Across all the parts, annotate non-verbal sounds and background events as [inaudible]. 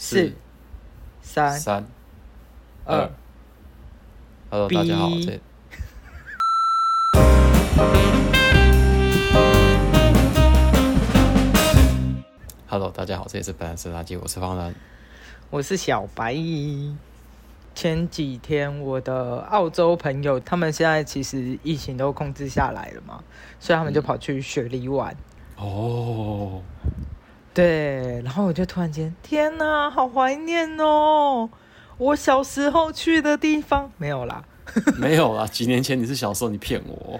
四、三、三、二。Hello，大家好，这。Hello，大家好，这里是白兰斯垃圾，我是方兰，我是小白。前几天我的澳洲朋友，他们现在其实疫情都控制下来了嘛，所以他们就跑去雪梨玩。哦、嗯。Oh. 对，然后我就突然间，天哪，好怀念哦！我小时候去的地方没有啦，[laughs] 没有啦。几年前你是小时候，你骗我。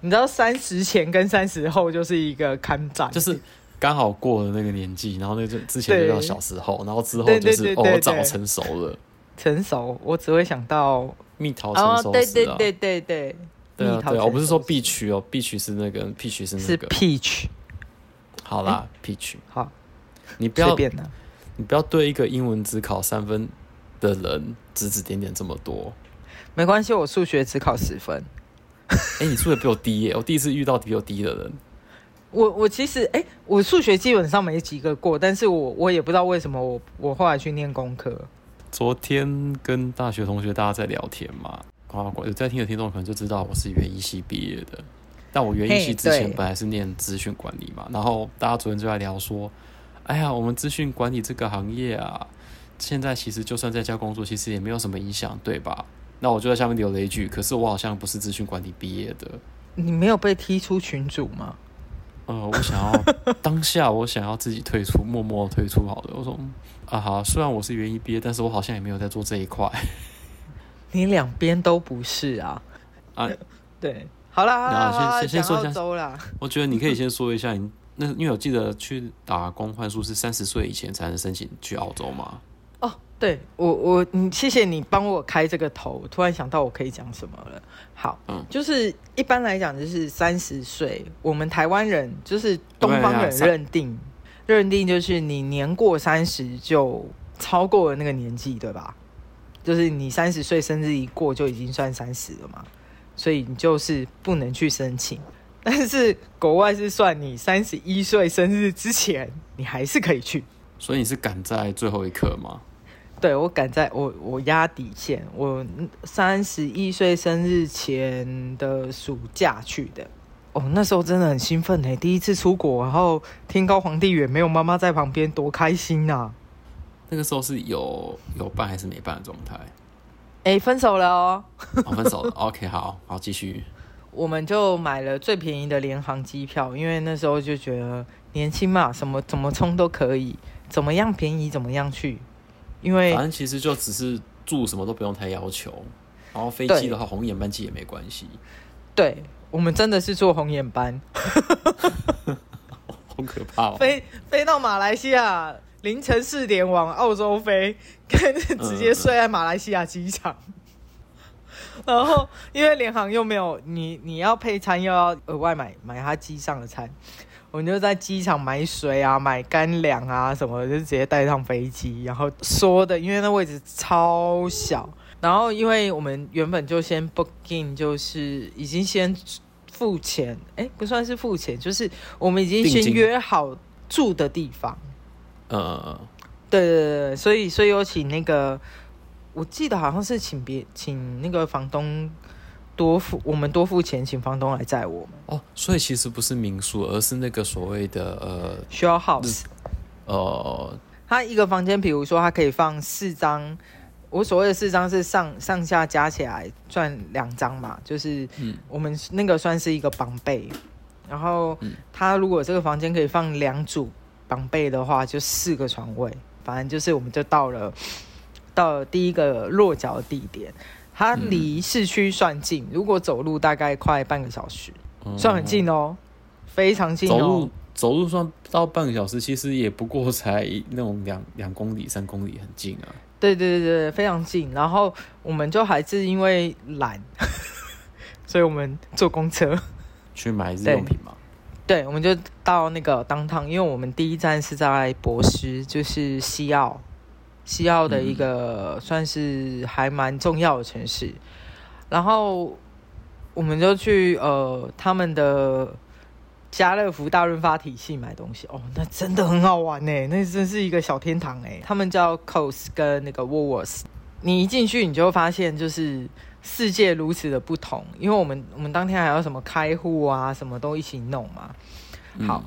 你知道三十前跟三十后就是一个看展，就是刚好过了那个年纪，然后那就之前就叫小时候，然后之后就是哦，我早成熟了。成熟，我只会想到蜜桃成熟时啊。对对对对对，对啊对啊，我不是说 peach 哦，peach 是那个 peach 是那个是 peach。好啦，Peach，好，你不要，你不要对一个英文只考三分的人指指点点这么多。没关系，我数学只考十分。[laughs] 哎、欸，你数学比我低耶！我第一次遇到比我低的人。我我其实哎、欸，我数学基本上没几个过，但是我我也不知道为什么我我后来去念工科。昨天跟大学同学大家在聊天嘛，啊，有在听的听众可能就知道我是园艺系毕业的。但我园艺系之前本来是念资讯管理嘛，然后大家昨天就在聊说，哎呀，我们资讯管理这个行业啊，现在其实就算在家工作，其实也没有什么影响，对吧？那我就在下面留了一句，可是我好像不是资讯管理毕业的。你没有被踢出群组吗？[laughs] 呃，我想要当下我想要自己退出，默默退出好了。我说啊好，虽然我是园艺毕业，但是我好像也没有在做这一块。[laughs] 你两边都不是啊？啊，[laughs] 对。好啦，好啦，好啦，先先说一下啦。我觉得你可以先说一下你那，因为我记得去打工换宿是三十岁以前才能申请去澳洲嘛。哦，对，我我你谢谢你帮我开这个头，我突然想到我可以讲什么了。好，嗯，就是一般来讲就是三十岁，我们台湾人就是东方人认定认定就是你年过三十就超过了那个年纪，对吧？就是你三十岁生日一过就已经算三十了嘛。所以你就是不能去申请，[laughs] 但是国外是算你三十一岁生日之前，你还是可以去。所以你是赶在最后一刻吗？对，我赶在我我压底线，我三十一岁生日前的暑假去的。哦，那时候真的很兴奋诶，第一次出国，然后天高皇帝远，没有妈妈在旁边，多开心呐！那个时候是有有办还是没办的状态？哎、欸，分手了哦！哦，分手了。[laughs] OK，好好继续。我们就买了最便宜的联航机票，因为那时候就觉得年轻嘛，什么怎么冲都可以，怎么样便宜怎么样去。因为反正其实就只是住什么都不用太要求，然后飞机的话红眼班机也没关系。对，我们真的是坐红眼班，[laughs] 好可怕哦！飞飞到马来西亚。凌晨四点往澳洲飞，跟直接睡在马来西亚机场。然后因为联航又没有你，你要配餐又要额外买买他机上的餐，我们就在机场买水啊、买干粮啊什么的，就直接带上飞机。然后说的，因为那位置超小，然后因为我们原本就先 booking，就是已经先付钱，哎，不算是付钱，就是我们已经先约好住的地方。呃，对对对，所以所以有请那个，我记得好像是请别请那个房东多付，我们多付钱，请房东来载我们。哦，所以其实不是民宿，而是那个所谓的呃，share house。呃，他一个房间，比如说他可以放四张，我所谓的四张是上上下加起来算两张嘛，就是我们那个算是一个绑被，然后他如果这个房间可以放两组。绑被的话就四个床位，反正就是我们就到了，到了第一个落脚的地点，它离市区算近，如果走路大概快半个小时，嗯、算很近哦，非常近哦。走路走路算到半个小时，其实也不过才那种两两公里、三公里，很近啊。对对对对，非常近。然后我们就还是因为懒，[laughs] 所以我们坐公车去买日用品嘛。对，我们就到那个 downtown，因为我们第一站是在博斯，就是西澳，西澳的一个算是还蛮重要的城市。然后我们就去呃他们的家乐福大润发体系买东西哦，那真的很好玩呢，那真是一个小天堂哎。他们叫 Coles 跟那个 Woolworths，你一进去你就会发现就是世界如此的不同，因为我们我们当天还要什么开户啊，什么都一起弄嘛。好，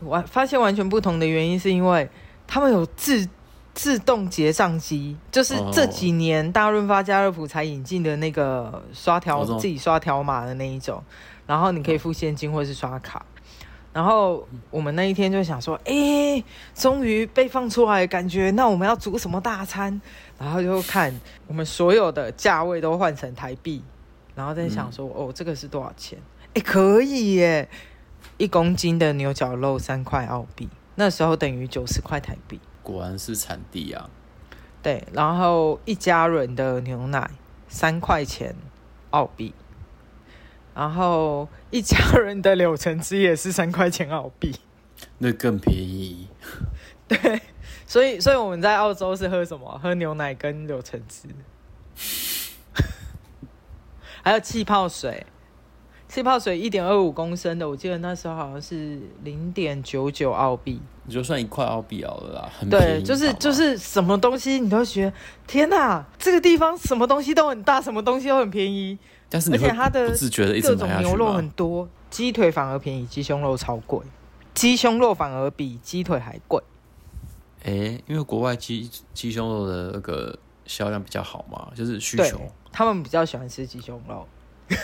我、嗯、发现完全不同的原因是因为他们有自自动结账机，就是这几年大润发、家乐福才引进的那个刷条、哦、自己刷条码的那一种，然后你可以付现金或是刷卡。然后我们那一天就想说，哎、欸，终于被放出来，感觉那我们要煮什么大餐？然后就看我们所有的价位都换成台币，然后在想说，嗯、哦，这个是多少钱？哎、欸，可以耶，一公斤的牛角肉三块澳币，那时候等于九十块台币。果然是产地啊。对，然后一家人的牛奶三块钱澳币。然后一家人的柳橙汁也是三块钱澳币，那更便宜。[laughs] 对，所以所以我们在澳洲是喝什么？喝牛奶跟柳橙汁，[laughs] 还有气泡水。气泡水一点二五公升的，我记得那时候好像是零点九九澳币。你就算一块澳币好了啦。对，就是就是什么东西你都觉得天哪，这个地方什么东西都很大，什么东西都很便宜。但是而且它的各种牛肉很多，鸡腿反而便宜，鸡胸肉超贵，鸡胸肉反而比鸡腿还贵。哎、欸，因为国外鸡鸡胸肉的那个销量比较好嘛，就是需求，他们比较喜欢吃鸡胸肉，[laughs]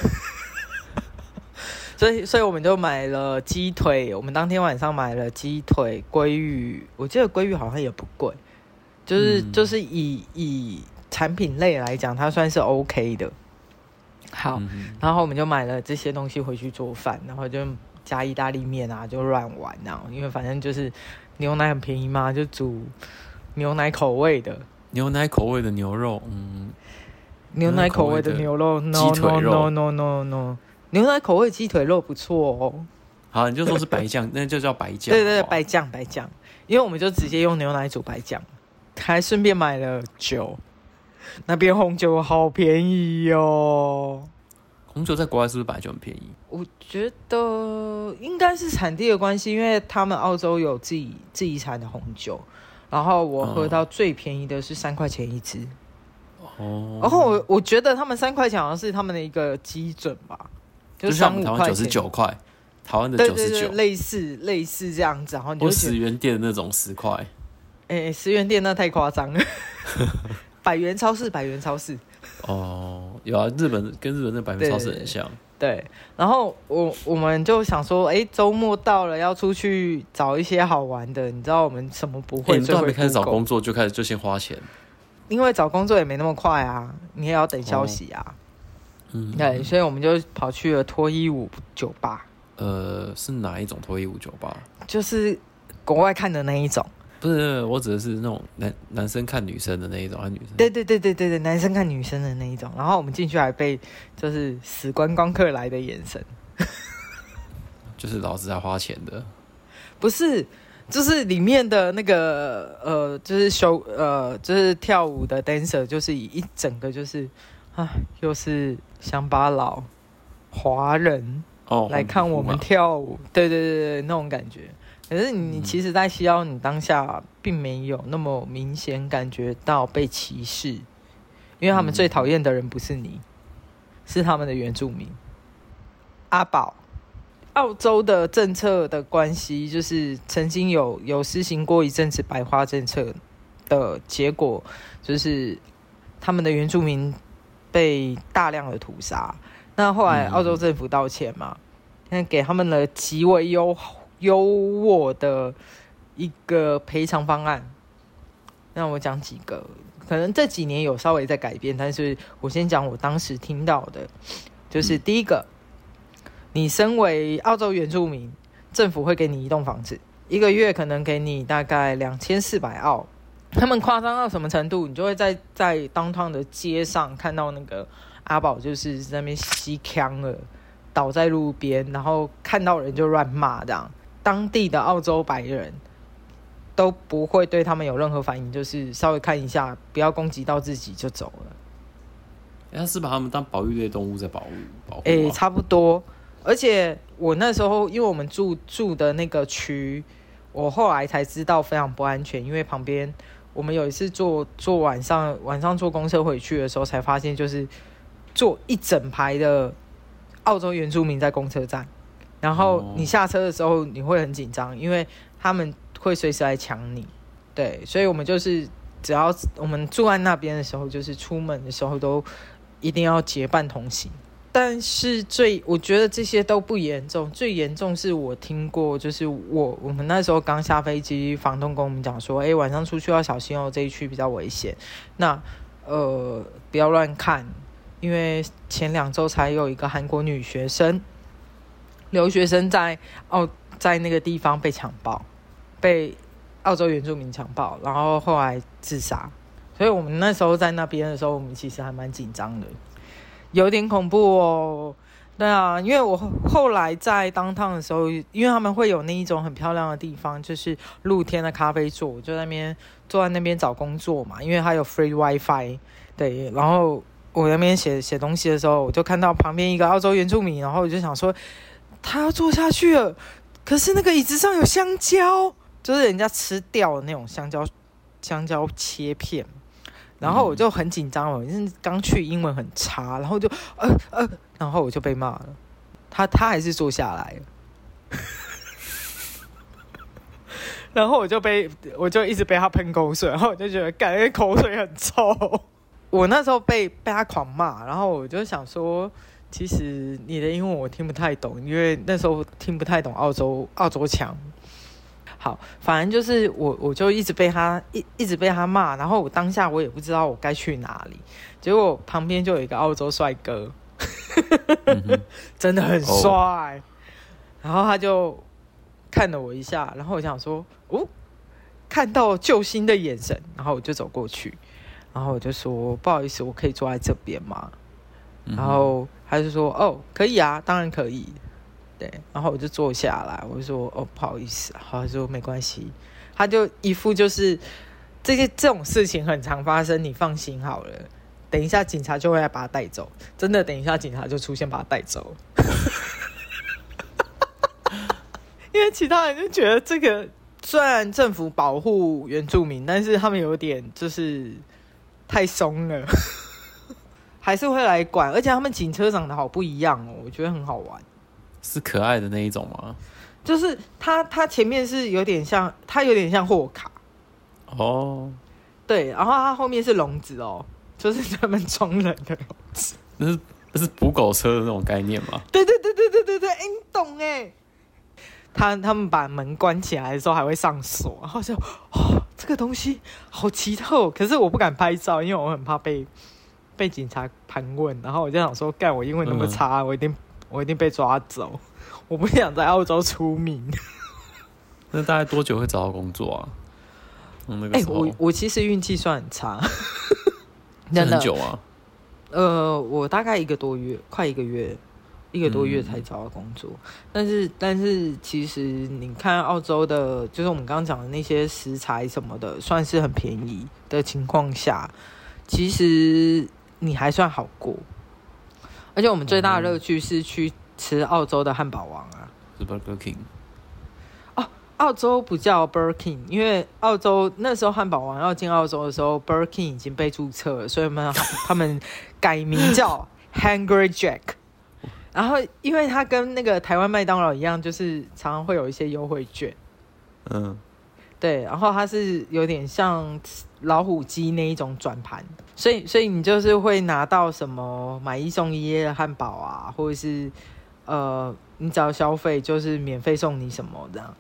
所以所以我们就买了鸡腿。我们当天晚上买了鸡腿、鲑鱼，我记得鲑鱼好像也不贵，就是、嗯、就是以以产品类来讲，它算是 OK 的。好，然后我们就买了这些东西回去做饭，然后就加意大利面啊，就乱玩啊。因为反正就是牛奶很便宜嘛，就煮牛奶口味的。牛奶口味的牛肉，嗯，牛奶口味的牛肉，no no no no no no，牛奶口味鸡腿肉不错哦。好，你就说是白酱，[laughs] 那就叫白酱。对对对，白酱白酱，因为我们就直接用牛奶煮白酱，还顺便买了酒。那边红酒好便宜哟、哦！红酒在国外是不是本来就很便宜？我觉得应该是产地的关系，因为他们澳洲有自己自己产的红酒。然后我喝到最便宜的是三块钱一支。哦。然后我我觉得他们三块钱好像是他们的一个基准吧，就是像台湾九十九块，台湾的九十九，类似类似这样子。然后你十元店的那种十块，哎、欸，十元店那太夸张了。[laughs] 百元超市，百元超市。哦，有啊，日本跟日本的百货超市很像。对，对然后我我们就想说，哎、欸，周末到了，要出去找一些好玩的。你知道我们什么不会？欸、你都还没开始找工作，就开始就先花钱。因为找工作也没那么快啊，你也要等消息啊。哦、嗯，对，所以我们就跑去了脱衣舞酒吧。呃，是哪一种脱衣舞酒吧？就是国外看的那一种。不是，我指的是那种男男生看女生的那一种，啊，女生。对对对对对对，男生看女生的那一种。然后我们进去还被就是死观光客来的眼神，[laughs] 就是老子在花钱的。不是，就是里面的那个呃，就是修呃，就是跳舞的 dancer，就是以一整个就是啊，又是乡巴佬华人哦来看我们跳舞，对对对对，那种感觉。可是你其实，在西澳，你当下并没有那么明显感觉到被歧视，因为他们最讨厌的人不是你，是他们的原住民。阿宝，澳洲的政策的关系，就是曾经有有实行过一阵子白花政策的结果，就是他们的原住民被大量的屠杀。那后来澳洲政府道歉嘛，那给他们了极为优厚。优渥的一个赔偿方案，那我讲几个，可能这几年有稍微在改变，但是我先讲我当时听到的，就是第一个，你身为澳洲原住民，政府会给你一栋房子，一个月可能给你大概两千四百澳，他们夸张到什么程度？你就会在在 downtown 的街上看到那个阿宝就是在那边吸枪了，倒在路边，然后看到人就乱骂这样。当地的澳洲白人都不会对他们有任何反应，就是稍微看一下，不要攻击到自己就走了。他是把他们当保育类动物在保护保护？哎，差不多。而且我那时候，因为我们住住的那个区，我后来才知道非常不安全，因为旁边我们有一次坐坐晚上晚上坐公车回去的时候，才发现就是坐一整排的澳洲原住民在公车站，然后你下车的时候你会很紧张，因为他们会随时来抢你。对，所以我们就是只要我们住在那边的时候，就是出门的时候都一定要结伴同行。但是最，我觉得这些都不严重，最严重是我听过，就是我我们那时候刚下飞机，房东跟我们讲说，哎，晚上出去要小心哦，这一区比较危险。那呃，不要乱看，因为前两周才有一个韩国女学生，留学生在澳在那个地方被强暴，被澳洲原住民强暴，然后后来自杀。所以我们那时候在那边的时候，我们其实还蛮紧张的。有点恐怖哦，对啊，因为我后来在当趟的时候，因为他们会有那一种很漂亮的地方，就是露天的咖啡座，我就在那边坐在那边找工作嘛，因为它有 free wifi，对，然后我那边写写东西的时候，我就看到旁边一个澳洲原住民，然后我就想说他要坐下去了，可是那个椅子上有香蕉，就是人家吃掉的那种香蕉，香蕉切片。然后我就很紧张，我就是刚去，英文很差，然后就呃呃，然后我就被骂了。他他还是坐下来，[laughs] 然后我就被我就一直被他喷口水，然后我就觉得感觉口水很臭。我那时候被被他狂骂，然后我就想说，其实你的英文我听不太懂，因为那时候听不太懂澳洲澳洲腔。好，反正就是我，我就一直被他一一直被他骂，然后我当下我也不知道我该去哪里，结果旁边就有一个澳洲帅哥，嗯、[laughs] 真的很帅，哦、然后他就看了我一下，然后我想说，哦，看到救星的眼神，然后我就走过去，然后我就说，不好意思，我可以坐在这边吗？然后他就说，哦，可以啊，当然可以。对，然后我就坐下来，我就说：“哦，不好意思。”他说：“没关系。”他就一副就是这些这种事情很常发生，你放心好了。等一下警察就会来把他带走，真的，等一下警察就出现把他带走。[laughs] 因为其他人就觉得这个虽然政府保护原住民，但是他们有点就是太松了，还是会来管。而且他们警车长得好不一样哦，我觉得很好玩。是可爱的那一种吗？就是它，它前面是有点像，它有点像货卡哦。对，然后它后面是笼子哦，[laughs] 就是专门装人的笼子。那是那是捕狗车的那种概念吗？对对对对对对对，哎，你懂哎。他他们把门关起来的时候还会上锁，然后就哦，这个东西好奇特哦，可是我不敢拍照，因为我很怕被被警察盘问。然后我就想说，干我英文那么差，嗯、我一定。我一定被抓走！我不想在澳洲出名。[laughs] 那大概多久会找到工作啊？哎、我我其实运气算很差，[laughs] 真的很久啊。呃，我大概一个多月，快一个月，一个多月才找到工作。嗯、但是，但是，其实你看澳洲的，就是我们刚刚讲的那些食材什么的，算是很便宜的情况下，其实你还算好过。而且我们最大的乐趣是去吃澳洲的汉堡王啊，是 Burger King。哦，澳洲不叫 Burger King，因为澳洲那时候汉堡王要进澳洲的时候，Burger King 已经被注册了，所以他们 [laughs] 他们改名叫 Hungry Jack。然后，因为它跟那个台湾麦当劳一样，就是常常会有一些优惠券。嗯。对，然后它是有点像老虎机那一种转盘，所以所以你就是会拿到什么买一送一的汉堡啊，或者是呃，你只要消费就是免费送你什么这样。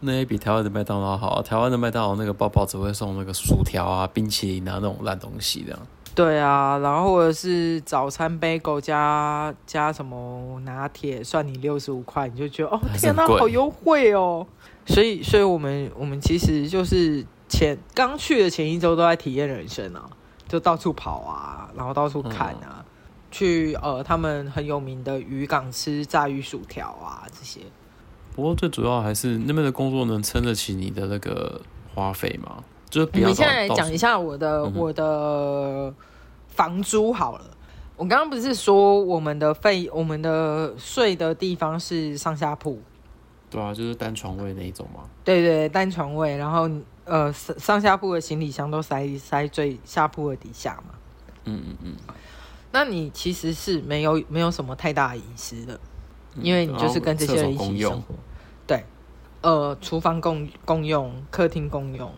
那也比台湾的麦当劳好，台湾的麦当劳那个包包只会送那个薯条啊、冰淇淋啊那种烂东西这样。对啊，然后或者是早餐 bagel 加加什么拿铁，算你六十五块，你就觉得哦天哪，好优惠哦。所以，所以我们我们其实就是前刚去的前一周都在体验人生啊，就到处跑啊，然后到处看啊，嗯、去呃他们很有名的渔港吃炸鱼薯条啊这些。不过最主要还是那边的工作能撑得起你的那个花费吗？就是比我们现在来讲一下我的、嗯、我的房租好了。我刚刚不是说我们的费，我们的睡的地方是上下铺？对啊，就是单床位那一种嘛。对对，单床位，然后呃上上下铺的行李箱都塞塞最下铺的底下嘛。嗯嗯嗯。那你其实是没有没有什么太大的隐私的，因为你就是跟这些人一起生活。对，呃，厨房共共用，客厅共用，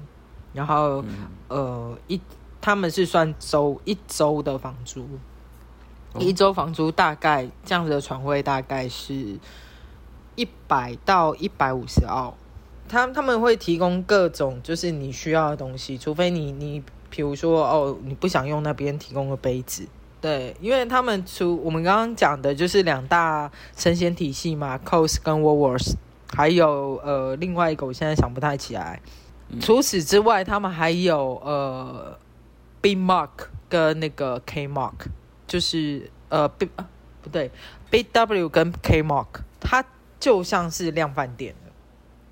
然后、嗯、呃一他们是算周一周的房租，哦、一周房租大概这样子的床位大概是。一百到一百五十澳，他他们会提供各种就是你需要的东西，除非你你比如说哦，你不想用那边提供的杯子，对，因为他们除我们刚刚讲的就是两大生鲜体系嘛，Coles 跟 Woolworths，还有呃另外一个我现在想不太起来，嗯、除此之外，他们还有呃 B Mark 跟那个 K Mark，就是呃 B 啊不对 B W 跟 K Mark，它。就像是量贩店的，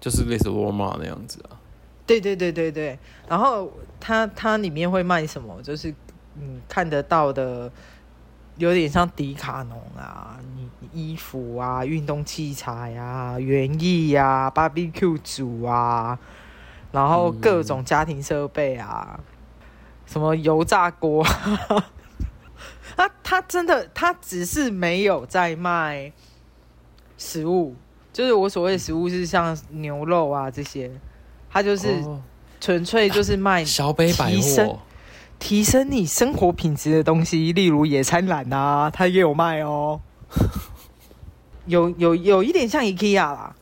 就是类似沃尔玛那样子啊。对对对对对，然后它它里面会卖什么？就是你看得到的，有点像迪卡侬啊，你衣服啊、运动器材啊、园艺啊、BBQ 组啊，然后各种家庭设备啊，嗯、什么油炸锅。[laughs] 他他真的，他只是没有在卖。食物就是我所谓的食物，是像牛肉啊这些，他就是纯粹就是卖小北百货，提升你生活品质的东西，例如野餐篮啊，它也有卖哦。有有有一点像 IKEA 啦。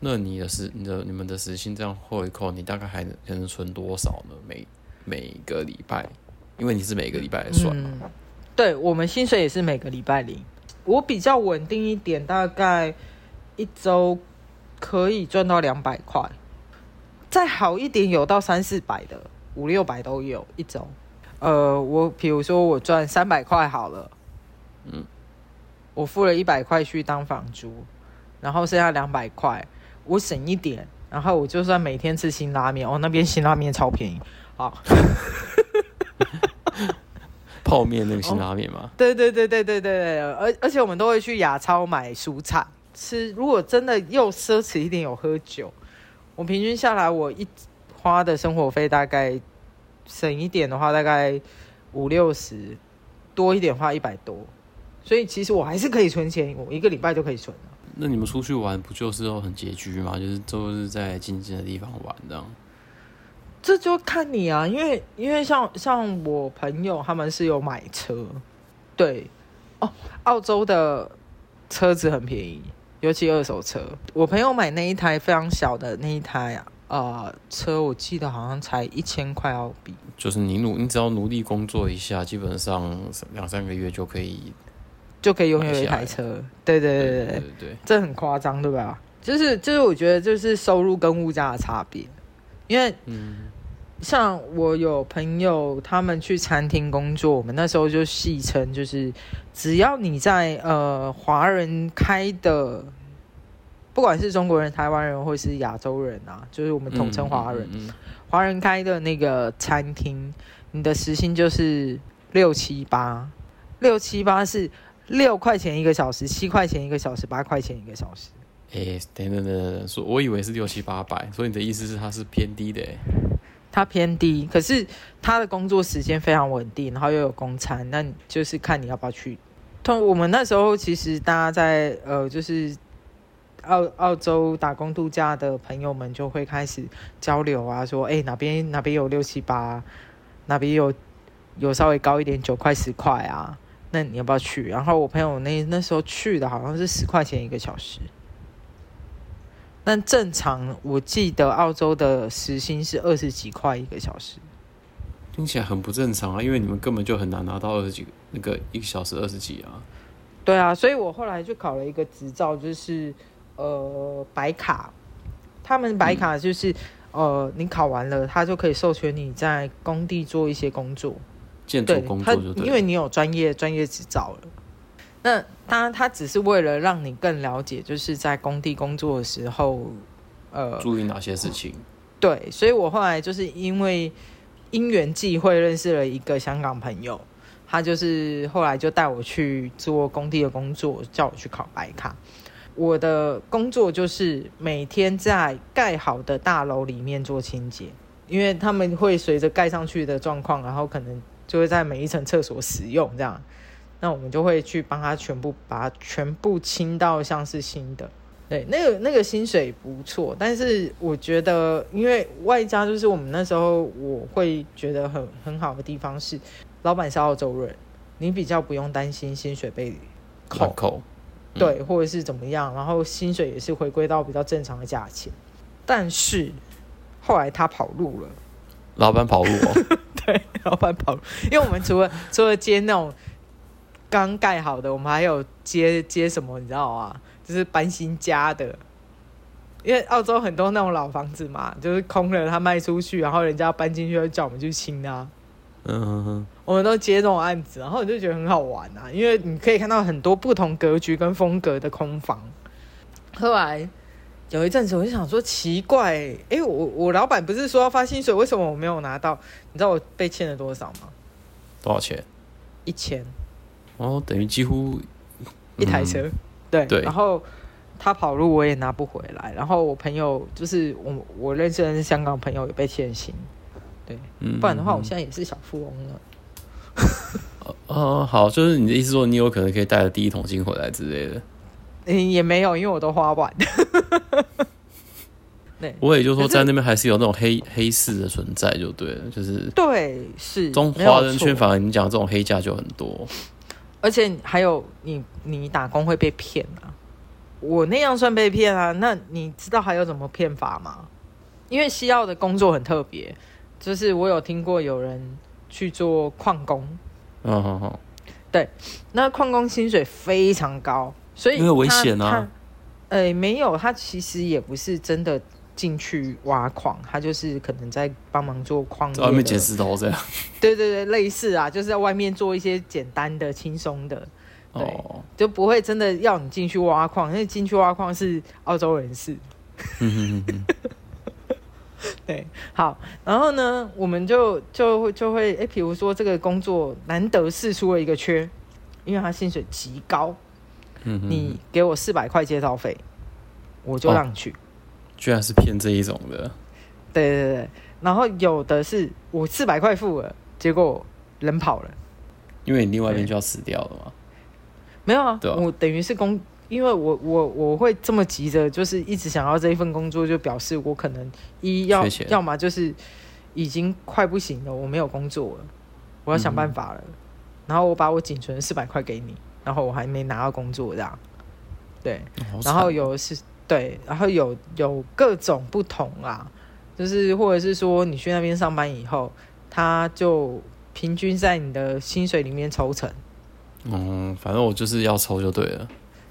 那你的时你的你们的时薪这样扣一扣，你大概还能还能存多少呢？每每个礼拜，因为你是每个礼拜来算嘛。嗯，对，我们薪水也是每个礼拜领。我比较稳定一点，大概一周可以赚到两百块，再好一点有到三四百的，五六百都有一周。呃，我比如说我赚三百块好了，嗯，我付了一百块去当房租，然后剩下两百块我省一点，然后我就算每天吃辛拉面，哦，那边辛拉面超便宜，好。[laughs] 泡面那个辛拉面吗？哦？对对对对对对，而而且我们都会去亚超买蔬菜吃。如果真的又奢侈一点，有喝酒，我平均下来我一花的生活费大概省一点的话，大概五六十，多一点花一百多。所以其实我还是可以存钱，我一个礼拜就可以存。那你们出去玩不就是都很拮据吗？就是都是在近近的地方玩这样。这就看你啊，因为因为像像我朋友他们是有买车，对，哦，澳洲的车子很便宜，尤其二手车。我朋友买那一台非常小的那一台啊，呃，车我记得好像才一千块澳币。就是你努，你只要努力工作一下，基本上两三个月就可以，就可以拥有一台车。对对对对对这很夸张，对吧？就是就是，我觉得就是收入跟物价的差别。因为，像我有朋友，他们去餐厅工作，我们那时候就戏称，就是只要你在呃华人开的，不管是中国人、台湾人或是亚洲人啊，就是我们统称华人，华人开的那个餐厅，你的时薪就是六七八，六七八是六块钱一个小时，七块钱一个小时，八块钱一个小时。哎、欸，等等等等，说我以为是六七八百，所以你的意思是它是偏低的？它偏低，可是他的工作时间非常稳定，然后又有公餐，那就是看你要不要去。通我们那时候其实大家在呃，就是澳澳洲打工度假的朋友们就会开始交流啊，说哎、欸、哪边哪边有六七八，哪边有有稍微高一点九块十块啊，那你要不要去？然后我朋友那那时候去的好像是十块钱一个小时。但正常，我记得澳洲的时薪是二十几块一个小时，听起来很不正常啊！因为你们根本就很难拿到二十几那个一个小时二十几啊。对啊，所以我后来就考了一个执照，就是呃白卡。他们白卡就是、嗯、呃你考完了，他就可以授权你在工地做一些工作，建筑工作就因为你有专业专业执照了。那他他只是为了让你更了解，就是在工地工作的时候，呃，注意哪些事情？对，所以我后来就是因为因缘际会认识了一个香港朋友，他就是后来就带我去做工地的工作，叫我去考白卡。我的工作就是每天在盖好的大楼里面做清洁，因为他们会随着盖上去的状况，然后可能就会在每一层厕所使用这样，那我们就会去帮他全部把它全部清到像是新的。对，那个那个薪水不错，但是我觉得，因为外加就是我们那时候我会觉得很很好的地方是，老板是澳洲人，你比较不用担心薪水被扣。扣。对，或者是怎么样，然后薪水也是回归到比较正常的价钱，但是后来他跑路了，老板跑路哦，[laughs] 对，老板跑路，因为我们除了 [laughs] 除了接那种刚盖好的，我们还有接接什么，你知道吗？就是搬新家的，因为澳洲很多那种老房子嘛，就是空了，他卖出去，然后人家搬进去，就叫我们去清啊。嗯哼哼，我们都接这种案子，然后我就觉得很好玩啊，因为你可以看到很多不同格局跟风格的空房。后来有一阵子，我就想说奇怪，哎、欸，我我老板不是说要发薪水，为什么我没有拿到？你知道我被欠了多少吗？多少钱？一千。哦，等于几乎、嗯、一台车。对对。然后他跑路，我也拿不回来。然后我朋友就是我我认识的是香港朋友，也被欠薪。对，不然的话，我现在也是小富翁了。哦、好，就是你的意思说，你有可能可以带着第一桶金回来之类的。嗯，也没有，因为我都花完。对，我也就是说，在那边还是有那种黑黑市的存在，就对了，就是对，是中华人圈，反而你讲这种黑价就很多。而且还有你，你打工会被骗啊？我那样算被骗啊？那你知道还有什么骗法吗？因为西澳的工作很特别。就是我有听过有人去做矿工，嗯哼哼，对，那矿工薪水非常高，所以因为危险啊，呃、欸，没有，他其实也不是真的进去挖矿，他就是可能在帮忙做矿，在外面捡石头这样，[laughs] 对对对，类似啊，就是在外面做一些简单的、轻松的，对、哦，就不会真的要你进去挖矿，因为进去挖矿是澳洲人士。[laughs] 对，好，然后呢，我们就就会就会，哎，比如说这个工作难得试出了一个缺，因为他薪水极高，嗯，你给我四百块介绍费，我就让你去。哦，居然是骗这一种的。对对对，然后有的是我四百块付了，结果人跑了，因为你另外一边就要死掉了嘛。没有啊，啊，我等于是工。因为我我我会这么急着，就是一直想要这一份工作，就表示我可能一要要么就是已经快不行了，我没有工作了，我要想办法了。嗯、然后我把我仅存的四百块给你，然后我还没拿到工作这样。对，然后有是，对，然后有有各种不同啊，就是或者是说你去那边上班以后，他就平均在你的薪水里面抽成。嗯，反正我就是要抽就对了。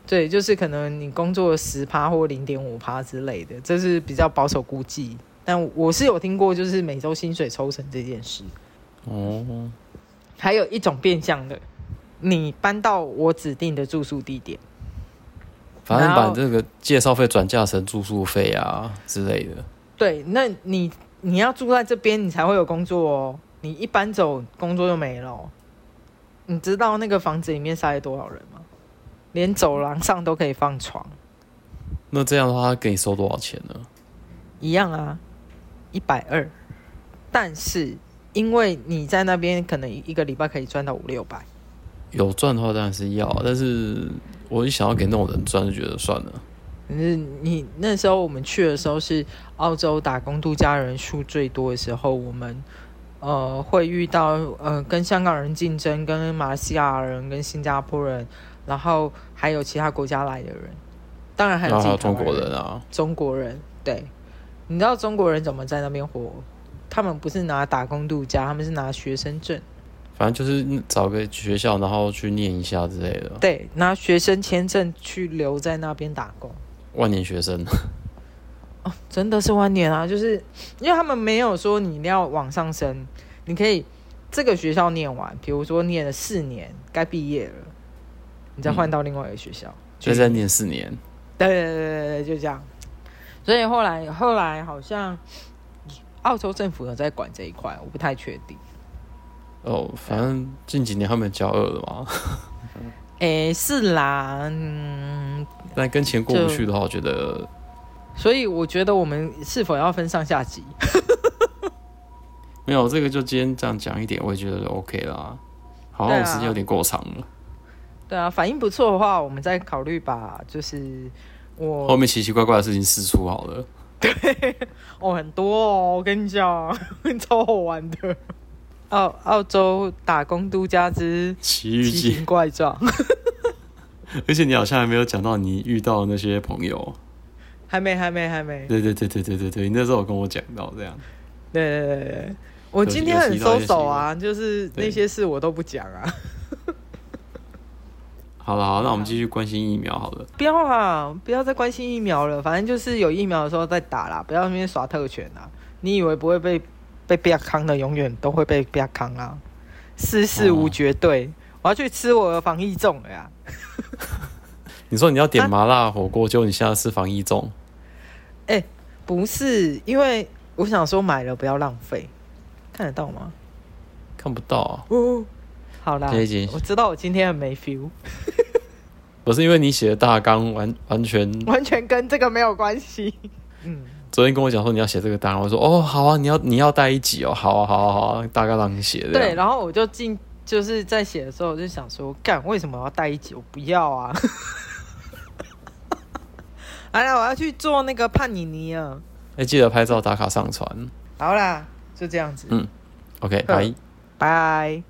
对，就是可能你工作十趴或零点五趴之类的，这是比较保守估计。但我是有听过，就是每周薪水抽成这件事。哦，还有一种变相的，你搬到我指定的住宿地点，反正把这个介绍费转嫁成住宿费啊之类的。对，那你你要住在这边，你才会有工作哦。你一搬走，工作就没了哦。你知道那个房子里面塞了多少人吗？连走廊上都可以放床，那这样的话，他给你收多少钱呢？一样啊，一百二。但是因为你在那边，可能一个礼拜可以赚到五六百。有赚的话当然是要，但是我一想要给那种人赚，就觉得算了。可是你那时候我们去的时候是澳洲打工度假人数最多的时候，我们呃会遇到呃跟香港人竞争，跟马来西亚人，跟新加坡人。然后还有其他国家来的人，当然还有自己人中国人啊。中国人，对，你知道中国人怎么在那边活？他们不是拿打工度假，他们是拿学生证。反正就是找个学校，然后去念一下之类的。对，拿学生签证去留在那边打工。万年学生。[laughs] 哦，真的是万年啊！就是因为他们没有说你要往上升，你可以这个学校念完，比如说念了四年，该毕业了。你再换到另外一个学校，就、嗯、再念四年。对对对对对，就这样。所以后来后来好像澳洲政府有在管这一块，我不太确定。哦，反正近几年他们交恶了嘛。哎、欸，是啦，嗯。但跟钱过不去的话，我觉得。所以我觉得我们是否要分上下集？[laughs] 没有，这个就今天这样讲一点，我也觉得 OK 啦。好像时间有点过长了。对啊，反应不错的话，我们再考虑把就是我后面奇奇怪怪的事情释出好了。[laughs] 对，哦，很多哦，我跟你讲，[laughs] 超好玩的。澳澳洲打工度假之奇遇记怪状，[laughs] 而且你好像还没有讲到你遇到那些朋友，还没，还没，还没。对对对对对对对，你那时候有跟我讲到这样。对对对对，我今天很收手啊，就是那些事我都不讲啊。好了，好，那我们继续关心疫苗好了。不要啊，不要再关心疫苗了，反正就是有疫苗的时候再打啦，不要那边耍特权啊。你以为不会被？被不要康的永远都会被不要康啊！世事无绝对，哦、我要去吃我的防疫粽了呀！[laughs] 你说你要点麻辣火锅，就、啊、你现在是防疫粽？哎、欸，不是，因为我想说买了不要浪费，看得到吗？看不到啊！哦，好啦，我知道我今天很没 feel。[laughs] 不是因为你写的大纲完完全完全跟这个没有关系，嗯。昨天跟我讲说你要写这个单，我说哦好啊，你要你要带一集哦，好啊好啊好啊，大概让你写。对，然后我就进就是在写的时候，我就想说，干为什么要带一集？我不要啊！[laughs] 来了，我要去做那个帕尼尼啊！哎，记得拍照打卡上传。好啦，就这样子。嗯，OK，拜 [laughs] 拜。